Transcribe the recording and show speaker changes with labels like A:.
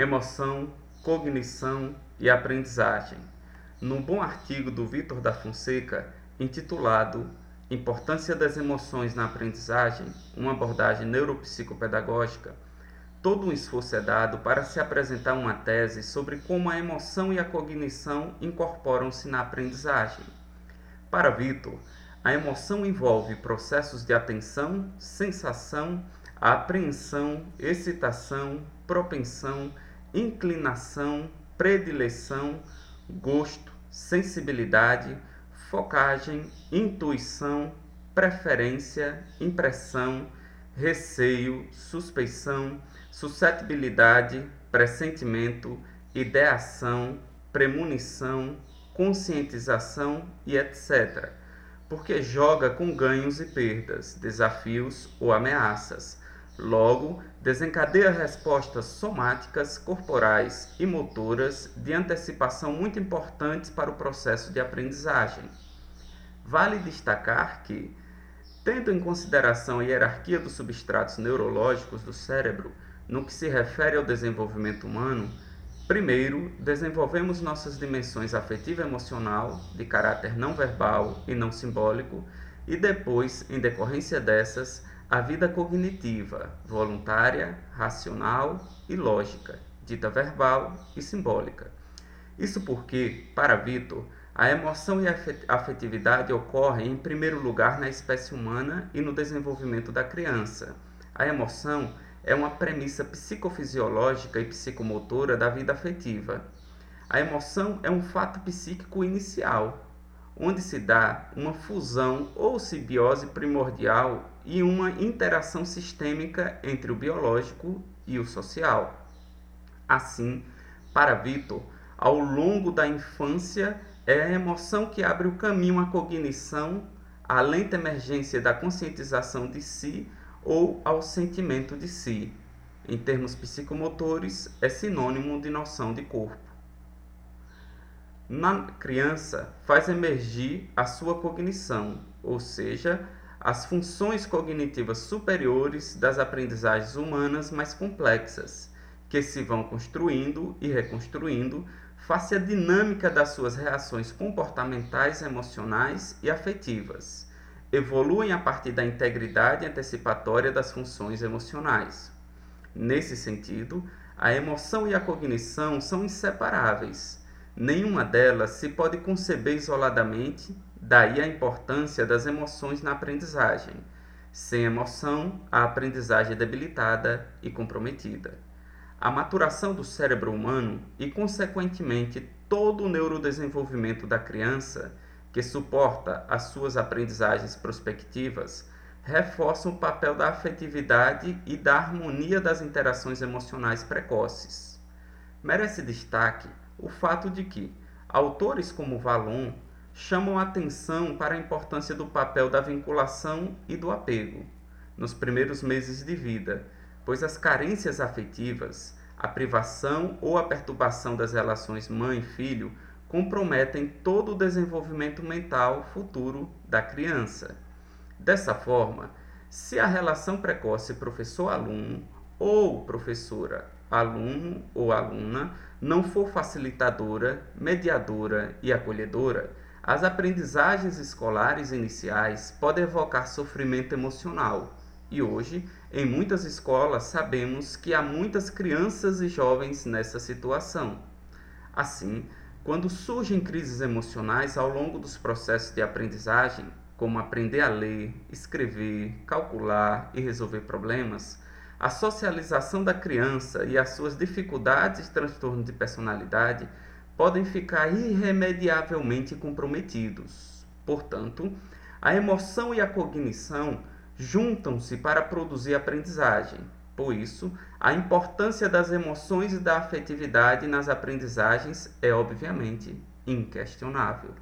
A: emoção, cognição e aprendizagem. No bom artigo do Vitor da Fonseca, intitulado Importância das emoções na aprendizagem, uma abordagem neuropsicopedagógica, todo um esforço é dado para se apresentar uma tese sobre como a emoção e a cognição incorporam-se na aprendizagem. Para Vitor, a emoção envolve processos de atenção, sensação, apreensão, excitação, propensão, inclinação, predileção, gosto, sensibilidade, focagem, intuição, preferência, impressão, receio, suspeição, suscetibilidade, pressentimento, ideação, premonição, conscientização e etc. Porque joga com ganhos e perdas, desafios ou ameaças Logo, desencadeia respostas somáticas, corporais e motoras de antecipação muito importantes para o processo de aprendizagem. Vale destacar que, tendo em consideração a hierarquia dos substratos neurológicos do cérebro no que se refere ao desenvolvimento humano, primeiro desenvolvemos nossas dimensões afetiva e emocional, de caráter não verbal e não simbólico, e depois, em decorrência dessas, a vida cognitiva, voluntária, racional e lógica, dita verbal e simbólica. Isso porque, para Vitor, a emoção e a afetividade ocorrem em primeiro lugar na espécie humana e no desenvolvimento da criança. A emoção é uma premissa psicofisiológica e psicomotora da vida afetiva. A emoção é um fato psíquico inicial, onde se dá uma fusão ou simbiose primordial e uma interação sistêmica entre o biológico e o social. Assim, para Vitor, ao longo da infância é a emoção que abre o caminho à cognição, à lenta emergência da conscientização de si ou ao sentimento de si. Em termos psicomotores, é sinônimo de noção de corpo na criança faz emergir a sua cognição, ou seja, as funções cognitivas superiores das aprendizagens humanas mais complexas, que se vão construindo e reconstruindo face à dinâmica das suas reações comportamentais, emocionais e afetivas. Evoluem a partir da integridade antecipatória das funções emocionais. Nesse sentido, a emoção e a cognição são inseparáveis Nenhuma delas se pode conceber isoladamente, daí a importância das emoções na aprendizagem. Sem emoção, a aprendizagem é debilitada e comprometida. A maturação do cérebro humano e, consequentemente, todo o neurodesenvolvimento da criança, que suporta as suas aprendizagens prospectivas, reforçam o papel da afetividade e da harmonia das interações emocionais precoces. Merece destaque o fato de que autores como Valon chamam atenção para a importância do papel da vinculação e do apego nos primeiros meses de vida, pois as carências afetivas, a privação ou a perturbação das relações mãe-filho comprometem todo o desenvolvimento mental futuro da criança. Dessa forma, se a relação precoce professor-aluno ou professora aluno ou aluna não for facilitadora, mediadora e acolhedora, as aprendizagens escolares iniciais podem evocar sofrimento emocional. E hoje, em muitas escolas, sabemos que há muitas crianças e jovens nessa situação. Assim, quando surgem crises emocionais ao longo dos processos de aprendizagem, como aprender a ler, escrever, calcular e resolver problemas, a socialização da criança e as suas dificuldades e transtornos de personalidade podem ficar irremediavelmente comprometidos. Portanto, a emoção e a cognição juntam-se para produzir aprendizagem. Por isso, a importância das emoções e da afetividade nas aprendizagens é obviamente inquestionável.